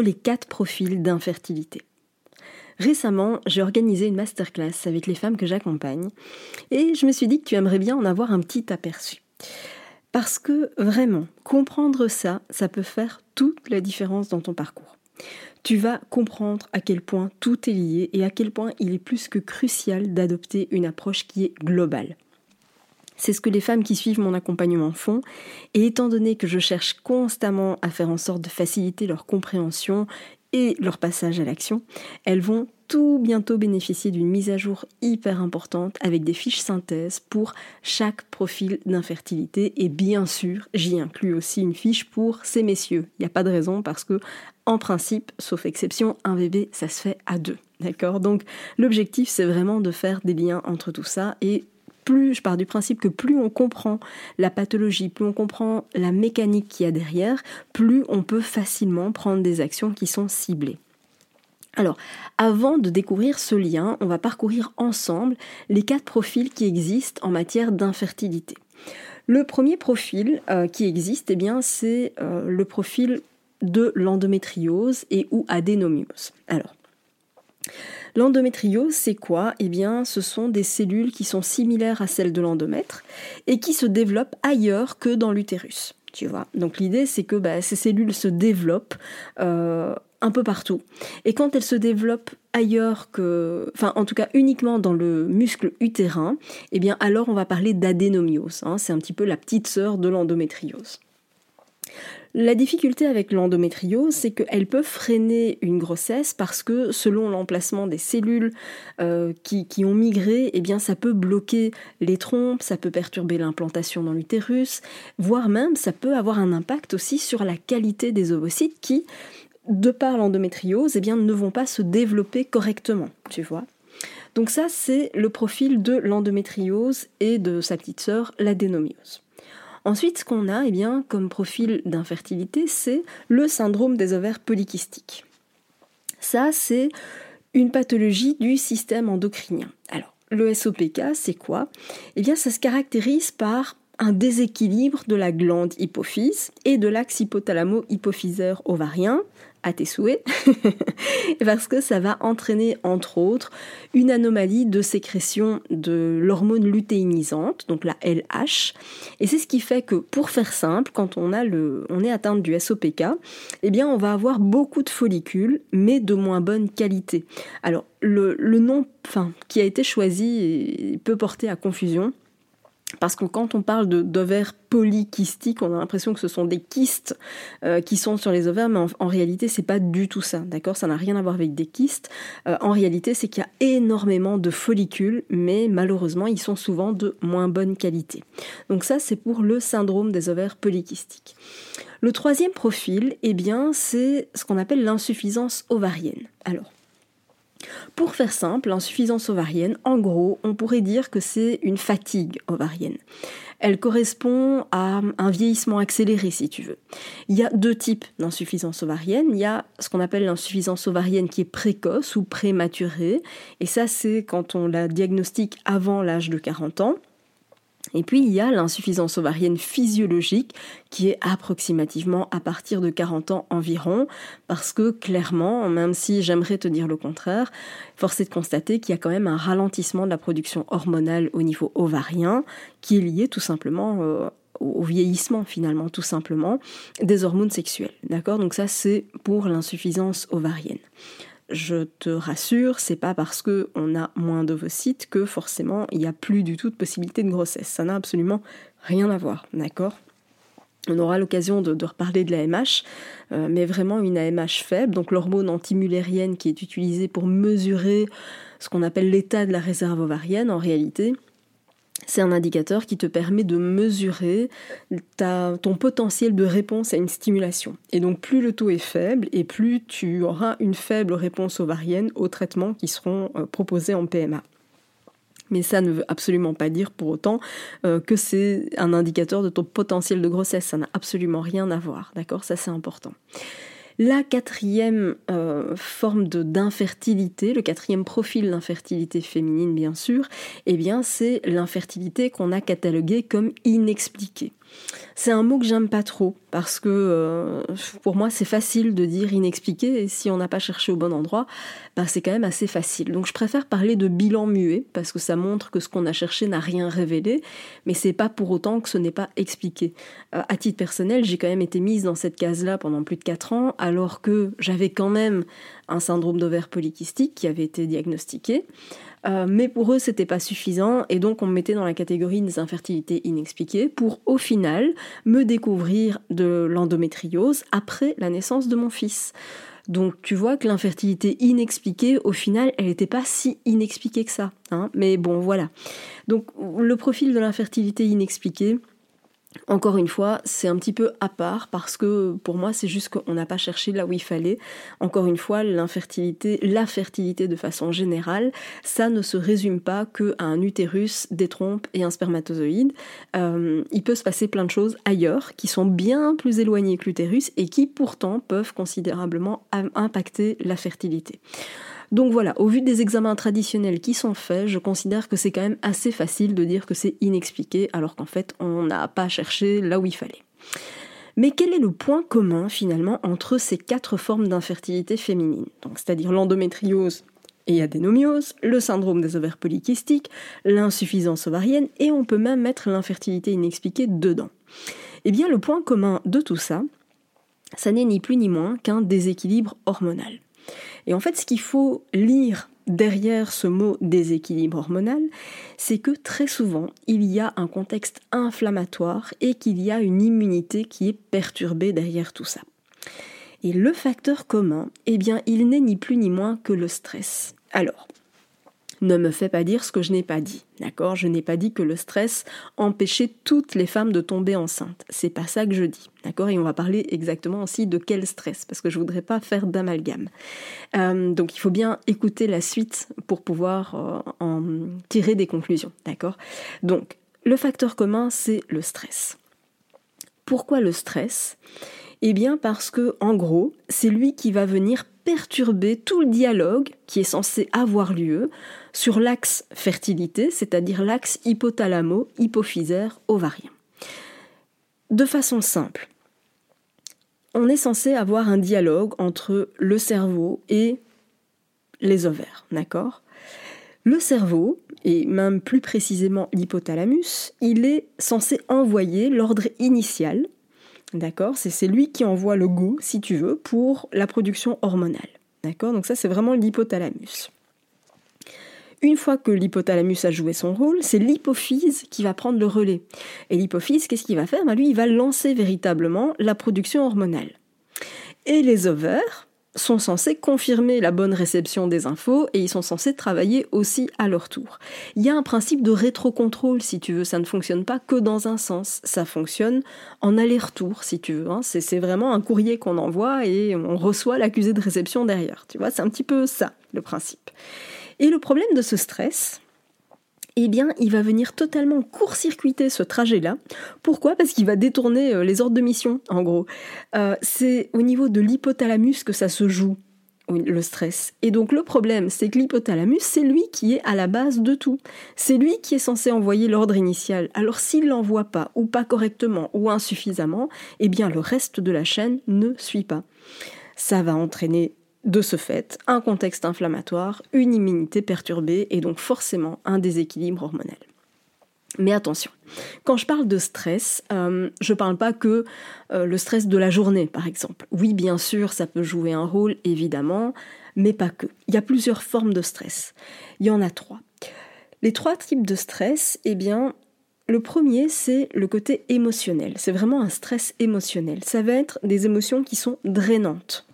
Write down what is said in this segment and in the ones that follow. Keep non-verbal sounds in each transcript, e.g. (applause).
Les quatre profils d'infertilité. Récemment, j'ai organisé une masterclass avec les femmes que j'accompagne et je me suis dit que tu aimerais bien en avoir un petit aperçu. Parce que vraiment, comprendre ça, ça peut faire toute la différence dans ton parcours. Tu vas comprendre à quel point tout est lié et à quel point il est plus que crucial d'adopter une approche qui est globale. C'est ce que les femmes qui suivent mon accompagnement font, et étant donné que je cherche constamment à faire en sorte de faciliter leur compréhension et leur passage à l'action, elles vont tout bientôt bénéficier d'une mise à jour hyper importante avec des fiches synthèses pour chaque profil d'infertilité et bien sûr j'y inclus aussi une fiche pour ces messieurs. Il n'y a pas de raison parce que en principe, sauf exception, un bébé ça se fait à deux. D'accord? Donc l'objectif c'est vraiment de faire des liens entre tout ça et plus, je pars du principe que plus on comprend la pathologie, plus on comprend la mécanique qu'il y a derrière, plus on peut facilement prendre des actions qui sont ciblées. Alors, avant de découvrir ce lien, on va parcourir ensemble les quatre profils qui existent en matière d'infertilité. Le premier profil euh, qui existe, eh c'est euh, le profil de l'endométriose et ou adénomiose. Alors, L'endométriose, c'est quoi? Eh bien, ce sont des cellules qui sont similaires à celles de l'endomètre et qui se développent ailleurs que dans l'utérus. Tu vois Donc l'idée, c'est que bah, ces cellules se développent euh, un peu partout. Et quand elles se développent ailleurs que, enfin en tout cas uniquement dans le muscle utérin, eh bien alors on va parler d'adénomiose. Hein. c'est un petit peu la petite sœur de l'endométriose. La difficulté avec l'endométriose, c'est qu'elle peut freiner une grossesse parce que selon l'emplacement des cellules euh, qui, ont migré, eh ça peut bloquer les trompes, ça peut perturber l'implantation dans l'utérus, voire même ça peut avoir un impact aussi sur la qualité des ovocytes qui, de par l'endométriose, eh ne vont pas se développer correctement, tu vois. Donc ça, c'est le profil de l'endométriose et de sa petite sœur, l'adénomiose. Ensuite, ce qu'on a eh comme profil d'infertilité, c'est le syndrome des ovaires polykystiques. Ça, c'est une pathologie du système endocrinien. Alors, le SOPK, c'est quoi? Eh bien, ça se caractérise par un déséquilibre de la glande hypophyse et de l'axe hypothalamo-hypophysaire ovarien, à tes souhaits, (laughs) parce que ça va entraîner entre autres une anomalie de sécrétion de l'hormone lutéinisante, donc la LH, et c'est ce qui fait que pour faire simple, quand on, a le, on est atteinte du SOPK, eh bien on va avoir beaucoup de follicules, mais de moins bonne qualité. Alors le, le nom qui a été choisi peut porter à confusion. Parce que quand on parle d'ovaires polykystiques, on a l'impression que ce sont des kystes euh, qui sont sur les ovaires, mais en, réalité, réalité, c'est pas du tout ça, d'accord? Ça n'a rien à voir avec des kystes. Euh, en réalité, c'est qu'il y a énormément de follicules, mais malheureusement, ils sont souvent de moins bonne qualité. Donc ça, c'est pour le syndrome des ovaires polykystiques. Le troisième profil, eh bien, c'est ce qu'on appelle l'insuffisance ovarienne. Alors, pour faire simple, l'insuffisance ovarienne, en gros, on pourrait dire que c'est une fatigue ovarienne. Elle correspond à un vieillissement accéléré, si tu veux. Il y a deux types d'insuffisance ovarienne. Il y a ce qu'on appelle l'insuffisance ovarienne qui est précoce ou prématurée. Et ça, c'est quand on la diagnostique avant l'âge de 40 ans. Et puis il y a l'insuffisance ovarienne physiologique qui est approximativement à partir de 40 ans environ, parce que clairement, même si j'aimerais te dire le contraire, force est de constater qu'il y a quand même un ralentissement de la production hormonale au niveau ovarien qui est lié tout simplement euh, au vieillissement finalement, tout simplement, des hormones sexuelles. D'accord? Donc ça c'est pour l'insuffisance ovarienne. Je te rassure, c'est pas parce que on a moins d'ovocytes que forcément il n'y a plus du tout de possibilité de grossesse. Ça n'a absolument rien à voir, d'accord? On aura l'occasion de, reparler de l'AMH, euh, mais vraiment une AMH faible, donc l'hormone antimulérienne qui est utilisée pour mesurer ce qu'on appelle l'état de la réserve ovarienne en réalité. C'est un indicateur qui te permet de mesurer ton potentiel de réponse à une stimulation. Et donc plus le taux est faible et plus tu auras une faible réponse ovarienne aux traitements qui seront euh, proposés en PMA. Mais ça ne veut absolument pas dire pour autant euh, que c'est un indicateur de ton potentiel de grossesse. Ça n'a absolument rien à voir, d'accord? Ça c'est important. La quatrième euh, forme d'infertilité, le quatrième profil d'infertilité féminine bien sûr, eh c'est l'infertilité qu'on a cataloguée comme inexpliquée. C'est un mot que j'aime pas trop parce que euh, pour moi c'est facile de dire inexpliqué et si on n'a pas cherché au bon endroit, bah, c'est quand même assez facile. Donc je préfère parler de bilan muet parce que ça montre que ce qu'on a cherché n'a rien révélé, mais c'est pas pour autant que ce n'est pas expliqué. Euh, à titre personnel, j'ai quand même été mise dans cette case-là pendant plus de 4 ans alors que j'avais quand même un syndrome d'ovaire polykystique qui avait été diagnostiqué. Euh, mais pour eux, c'était pas suffisant et donc on me mettait dans la catégorie des infertilités inexpliquées pour au final me découvrir de l'endométriose après la naissance de mon fils. Donc tu vois que l'infertilité inexpliquée, au final, elle n'était pas si inexpliquée que ça. Hein. mais bon, voilà. Donc le profil de l'infertilité inexpliquée, encore une fois, c'est un petit peu à part parce que pour moi, c'est juste qu'on n'a pas cherché là où il fallait. Encore une fois, l'infertilité, la fertilité de façon générale, ça ne se résume pas qu'à un utérus, des trompes et un spermatozoïde. Euh, il peut se passer plein de choses ailleurs qui sont bien plus éloignées que l'utérus et qui pourtant peuvent considérablement impacter la fertilité. Donc voilà, au vu des examens traditionnels qui sont faits, je considère que c'est quand même assez facile de dire que c'est inexpliqué, alors qu'en fait, on n'a pas cherché là où il fallait. Mais quel est le point commun finalement entre ces quatre formes d'infertilité féminine? C'est-à-dire l'endométriose et adénomiose, le syndrome des ovaires polykystiques, l'insuffisance ovarienne, et on peut même mettre l'infertilité inexpliquée dedans. Eh bien, le point commun de tout ça, ça n'est ni plus ni moins qu'un déséquilibre hormonal. Et en fait, ce qu'il faut lire derrière ce mot déséquilibre hormonal, c'est que très souvent, il y a un contexte inflammatoire et qu'il y a une immunité qui est perturbée derrière tout ça. Et le facteur commun, eh bien, il n'est ni plus ni moins que le stress. Alors, ne me fais pas dire ce que je n'ai pas dit. D'accord? Je n'ai pas dit que le stress empêchait toutes les femmes de tomber enceintes. C'est pas ça que je dis. D'accord? Et on va parler exactement aussi de quel stress, parce que je voudrais pas faire d'amalgame. Euh, donc il faut bien écouter la suite pour pouvoir euh, en tirer des conclusions. D'accord? Donc, le facteur commun, c'est le stress. Pourquoi le stress? Eh bien parce que, en gros, c'est lui qui va venir perturber tout le dialogue qui est censé avoir lieu sur l'axe fertilité, c'est-à-dire l'axe hypothalamo-hypophysaire ovarien. De façon simple, on est censé avoir un dialogue entre le cerveau et les ovaires, d'accord? Le cerveau, et même plus précisément l'hypothalamus, il est censé envoyer l'ordre initial, D'accord? C'est lui qui envoie le goût, si tu veux, pour la production hormonale. D'accord? Donc ça, c'est vraiment l'hypothalamus. Une fois que l'hypothalamus a joué son rôle, c'est l'hypophyse qui va prendre le relais. Et l'hypophyse, qu'est-ce qu'il va faire? Ben Lui, il va lancer véritablement la production hormonale. Et les ovaires, sont censés confirmer la bonne réception des infos et ils sont censés travailler aussi à leur tour. Il y a un principe de rétrocontrôle si tu veux, ça ne fonctionne pas que dans un sens, ça fonctionne en aller-retour si tu veux. Hein. C'est vraiment un courrier qu'on envoie et on reçoit l'accusé de réception derrière. Tu vois, c'est un petit peu ça le principe. Et le problème de ce stress, eh bien, il va venir totalement court-circuiter ce trajet-là. Pourquoi? Parce qu'il va détourner euh, les ordres de mission, en gros. Euh, c'est au niveau de l'hypothalamus que ça se joue, le stress. Et donc le problème, c'est que l'hypothalamus, c'est lui qui est à la base de tout. C'est lui qui est censé envoyer l'ordre initial. Alors s'il l'envoie pas, ou pas correctement, ou insuffisamment, eh bien le reste de la chaîne ne suit pas. Ça va entraîner de ce fait, un contexte inflammatoire, une immunité perturbée et donc forcément un déséquilibre hormonal. Mais attention, quand je parle de stress, euh, je ne parle pas que euh, le stress de la journée, par exemple. Oui, bien sûr, ça peut jouer un rôle, évidemment, mais pas que. Il y a plusieurs formes de stress. Il y en a trois. Les trois types de stress, eh bien, le premier, c'est le côté émotionnel. C'est vraiment un stress émotionnel. Ça va être des émotions qui sont drainantes.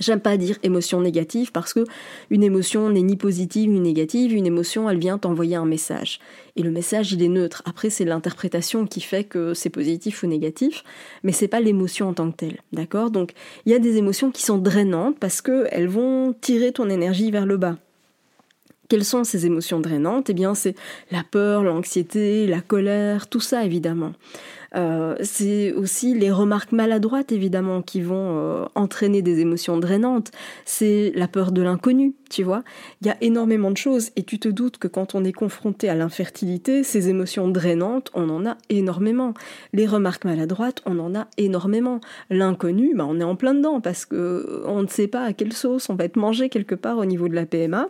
J'aime pas dire émotion négative parce que une émotion n'est ni positive ni négative, une émotion elle vient t'envoyer un message. Et le message il est neutre. Après c'est l'interprétation qui fait que c'est positif ou négatif, mais c'est pas l'émotion en tant que telle. D'accord? Donc il y a des émotions qui sont drainantes parce qu'elles vont tirer ton énergie vers le bas. Quelles sont ces émotions drainantes? Eh bien, c'est la peur, l'anxiété, la colère, tout ça évidemment. Euh, c'est aussi les remarques maladroites évidemment qui vont euh, entraîner des émotions drainantes. C'est la peur de l'inconnu, tu vois. Il y a énormément de choses et tu te doutes que quand on est confronté à l'infertilité, ces émotions drainantes, on en a énormément. Les remarques maladroites, on en a énormément. L'inconnu, bah, on est en plein dedans parce que on ne sait pas à quelle sauce on va être mangé quelque part au niveau de la PMA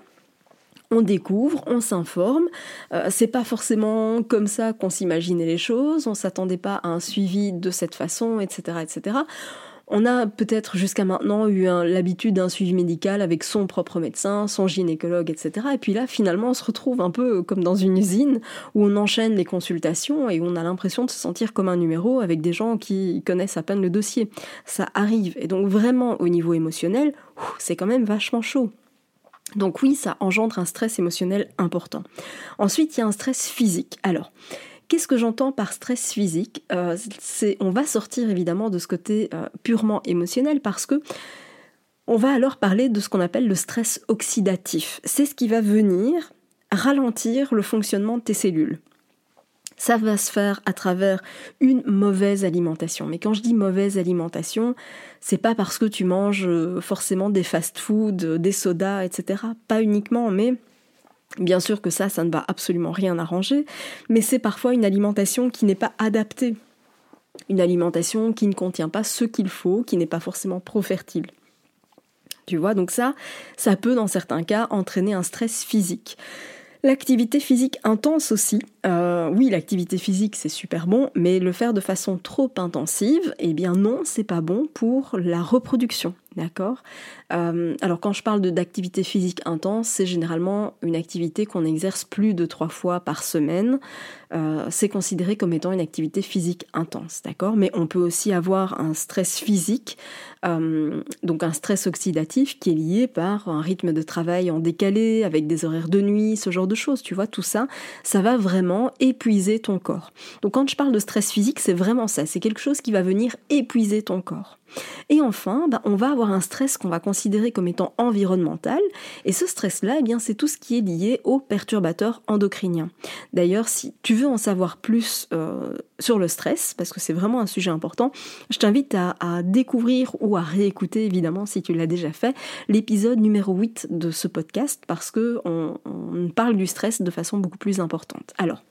on découvre, on s'informe. Euh, c'est pas forcément comme ça qu'on s'imaginait les choses, on s'attendait pas à un suivi de cette façon, etc., etc. On a peut-être jusqu'à maintenant eu l'habitude d'un suivi médical avec son propre médecin, son gynécologue, etc. Et puis là, finalement, on se retrouve un peu comme dans une usine où on enchaîne les consultations et où on a l'impression de se sentir comme un numéro avec des gens qui connaissent à peine le dossier. Ça arrive. Et donc vraiment, au niveau émotionnel, c'est quand même vachement chaud. Donc oui, ça engendre un stress émotionnel important. Ensuite, il y a un stress physique. Alors, qu'est-ce que j'entends par stress physique? Euh, On va sortir évidemment de ce côté euh, purement émotionnel parce que on va alors parler de ce qu'on appelle le stress oxydatif. C'est ce qui va venir ralentir le fonctionnement de tes cellules. Ça va se faire à travers une mauvaise alimentation. Mais quand je dis mauvaise alimentation, c'est pas parce que tu manges euh, forcément des fast-foods, euh, des sodas, etc. Pas uniquement, mais Bien sûr que ça, ça ne va absolument rien arranger, mais c'est parfois une alimentation qui n'est pas adaptée. Une alimentation qui ne contient pas ce qu'il faut, qui n'est pas forcément pro-fertile. Tu vois, donc ça, ça peut dans certains cas entraîner un stress physique. L'activité physique intense aussi. Euh, oui, l'activité physique c'est super bon, mais le faire de façon trop intensive, eh bien non, c'est pas bon pour la reproduction. D'accord euh, Alors quand je parle d'activité physique intense, c'est généralement une activité qu'on exerce plus de trois fois par semaine. Euh, c'est considéré comme étant une activité physique intense, d'accord? Mais on peut aussi avoir un stress physique, euh, donc un stress oxydatif qui est lié par un rythme de travail en décalé, avec des horaires de nuit, ce genre de choses, tu vois, tout ça, ça va vraiment épuiser ton corps. Donc quand je parle de stress physique, c'est vraiment ça, c'est quelque chose qui va venir épuiser ton corps. Et enfin, bah, on va avoir un stress qu'on va considérer comme étant environnemental, et ce stress-là, eh c'est tout ce qui est lié aux perturbateurs endocriniens. D'ailleurs, si tu veux en savoir plus euh, sur le stress, parce que c'est vraiment un sujet important, je t'invite à, découvrir ou à réécouter, évidemment, si tu l'as déjà fait, l'épisode numéro 8 de ce podcast, parce que on parle du stress de façon beaucoup plus importante. Alors,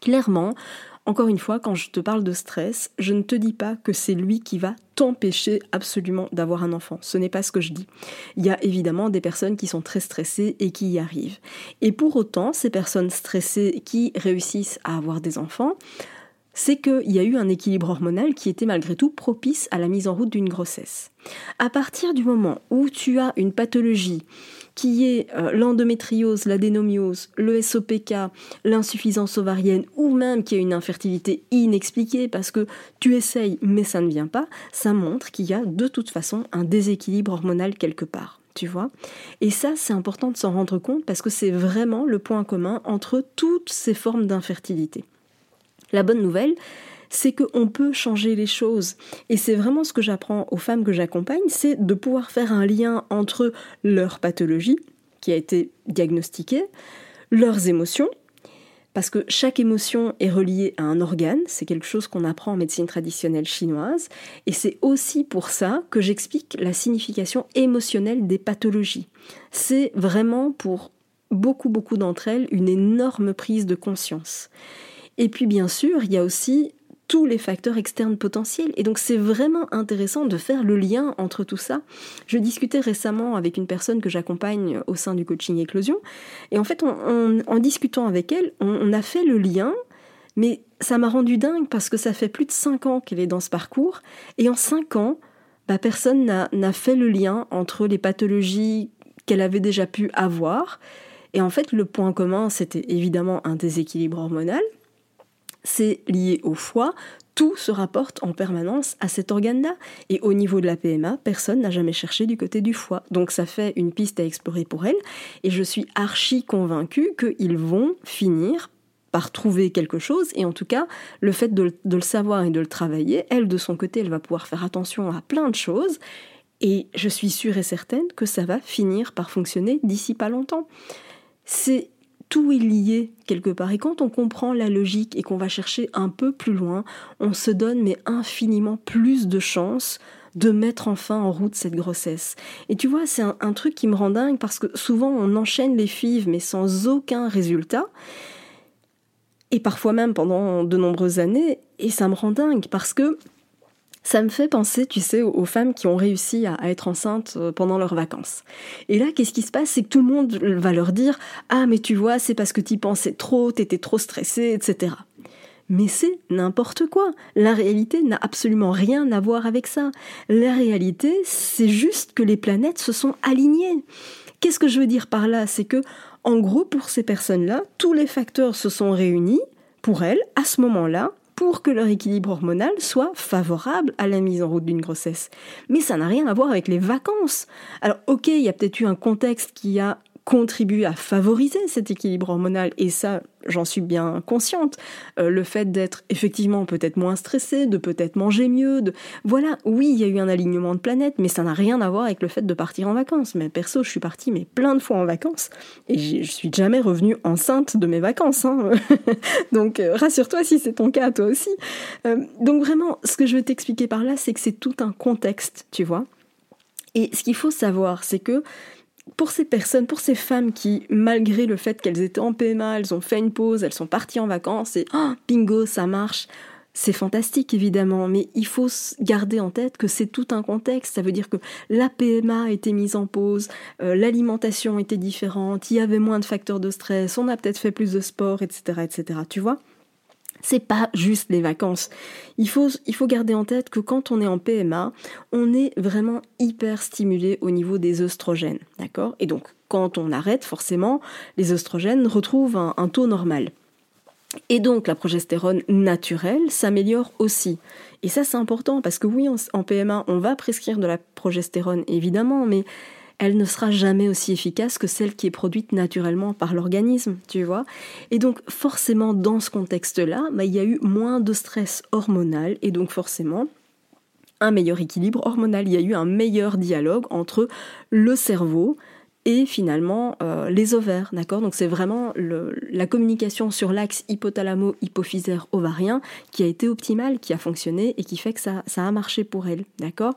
clairement, encore une fois, quand je te parle de stress, je ne te dis pas que c'est lui qui va t'empêcher absolument d'avoir un enfant. Ce n'est pas ce que je dis. Il y a évidemment des personnes qui sont très stressées et qui y arrivent. Et pour autant, ces personnes stressées qui réussissent à avoir des enfants, c'est qu'il y a eu un équilibre hormonal qui était malgré tout propice à la mise en route d'une grossesse. À partir du moment où tu as une pathologie qui est euh, l'endométriose, l'adénomiose, le SOPK, l'insuffisance ovarienne ou même qui a une infertilité inexpliquée parce que tu essayes mais ça ne vient pas, ça montre qu'il y a de toute façon un déséquilibre hormonal quelque part. Tu vois Et ça, c'est important de s'en rendre compte parce que c'est vraiment le point commun entre toutes ces formes d'infertilité. La bonne nouvelle, c'est qu'on peut changer les choses. Et c'est vraiment ce que j'apprends aux femmes que j'accompagne, c'est de pouvoir faire un lien entre leur pathologie, qui a été diagnostiquée, leurs émotions, parce que chaque émotion est reliée à un organe, c'est quelque chose qu'on apprend en médecine traditionnelle chinoise, et c'est aussi pour ça que j'explique la signification émotionnelle des pathologies. C'est vraiment pour beaucoup beaucoup d'entre elles une énorme prise de conscience. Et puis bien sûr, il y a aussi tous les facteurs externes potentiels. Et donc c'est vraiment intéressant de faire le lien entre tout ça. Je discutais récemment avec une personne que j'accompagne au sein du coaching éclosion, et en fait en discutant avec elle, on, a fait le lien, mais ça m'a rendu dingue parce que ça fait plus de 5 ans qu'elle est dans ce parcours, et en 5 ans, bah, personne n'a fait le lien entre les pathologies qu'elle avait déjà pu avoir. Et en fait, le point commun, c'était évidemment un déséquilibre hormonal. C'est lié au foie. Tout se rapporte en permanence à cet organe-là. Et au niveau de la PMA, personne n'a jamais cherché du côté du foie. Donc ça fait une piste à explorer pour elle. Et je suis archi convaincue qu'ils vont finir par trouver quelque chose, et en tout cas, le fait de, le savoir et de le travailler, elle, de son côté, elle va pouvoir faire attention à plein de choses, et je suis sûre et certaine que ça va finir par fonctionner d'ici pas longtemps. C'est tout est lié quelque part. Et quand on comprend la logique et qu'on va chercher un peu plus loin, on se donne mais infiniment plus de chances de mettre enfin en route cette grossesse. Et tu vois, c'est un, un truc qui me rend dingue parce que souvent on enchaîne les fives mais sans aucun résultat et parfois même pendant de nombreuses années, et ça me rend dingue parce que ça me fait penser, tu sais, aux femmes qui ont réussi à, être enceintes euh, pendant leurs vacances. Et là, qu'est-ce qui se passe? C'est que tout le monde va leur dire Ah, mais tu vois, c'est parce que tu pensais trop, t'étais trop stressée, etc. Mais c'est n'importe quoi. La réalité n'a absolument rien à voir avec ça. La réalité, c'est juste que les planètes se sont alignées. Qu'est-ce que je veux dire par là? C'est que en gros, pour ces personnes-là, tous les facteurs se sont réunis pour elles à ce moment-là pour que leur équilibre hormonal soit favorable à la mise en route d'une grossesse. Mais ça n'a rien à voir avec les vacances. Alors ok, il y a peut-être eu un contexte qui a contribue à favoriser cet équilibre hormonal. Et ça j'en suis bien consciente. Euh, le fait d'être effectivement peut-être moins stressé de peut-être manger mieux de voilà. Oui il y a eu un alignement de planètes mais ça n'a rien à voir avec le fait de partir en vacances. Mais perso je suis partie mais plein de fois en vacances. Et je suis jamais revenue enceinte de mes vacances hein. (laughs) donc euh, rassure-toi si c'est ton cas toi aussi. Euh, donc vraiment ce que je veux t'expliquer par là c'est que c'est tout un contexte tu vois. Et ce qu'il faut savoir c'est que pour ces personnes, pour ces femmes qui, malgré le fait qu'elles étaient en PMA, elles ont fait une pause, elles sont parties en vacances et oh, bingo, ça marche. C'est fantastique évidemment, mais il faut garder en tête que c'est tout un contexte. Ça veut dire que la PMA a été mise en pause, euh, l'alimentation était différente, il y avait moins de facteurs de stress, on a peut-être fait plus de sport, etc., etc. Tu vois? C'est pas juste les vacances. Il faut, il faut garder en tête que quand on est en PMA, on est vraiment hyper stimulé au niveau des d'accord? Et donc, quand on arrête, forcément, les œstrogènes retrouvent un, taux normal. Et donc, la progestérone naturelle s'améliore aussi. Et ça, c'est important parce que oui, en PMA, on va prescrire de la progestérone, évidemment, mais elle ne sera jamais aussi efficace que celle qui est produite naturellement par l'organisme, tu vois. Et donc forcément, dans ce contexte-là, bah, il y a eu moins de stress hormonal et donc forcément un meilleur équilibre hormonal. Il y a eu un meilleur dialogue entre le cerveau, et finalement euh, les ovaires, d'accord? Donc c'est vraiment la communication sur l'axe hypothalamo-hypophysaire ovarien qui a été optimale, qui a fonctionné et qui fait que ça, ça a marché pour elle, d'accord?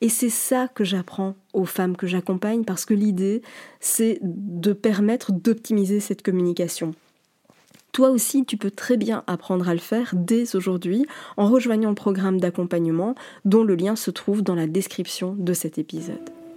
Et c'est ça que j'apprends aux femmes que j'accompagne parce que l'idée c'est de permettre d'optimiser cette communication. Toi aussi, tu peux très bien apprendre à le faire dès aujourd'hui en rejoignant le programme d'accompagnement dont le lien se trouve dans la description de cet épisode.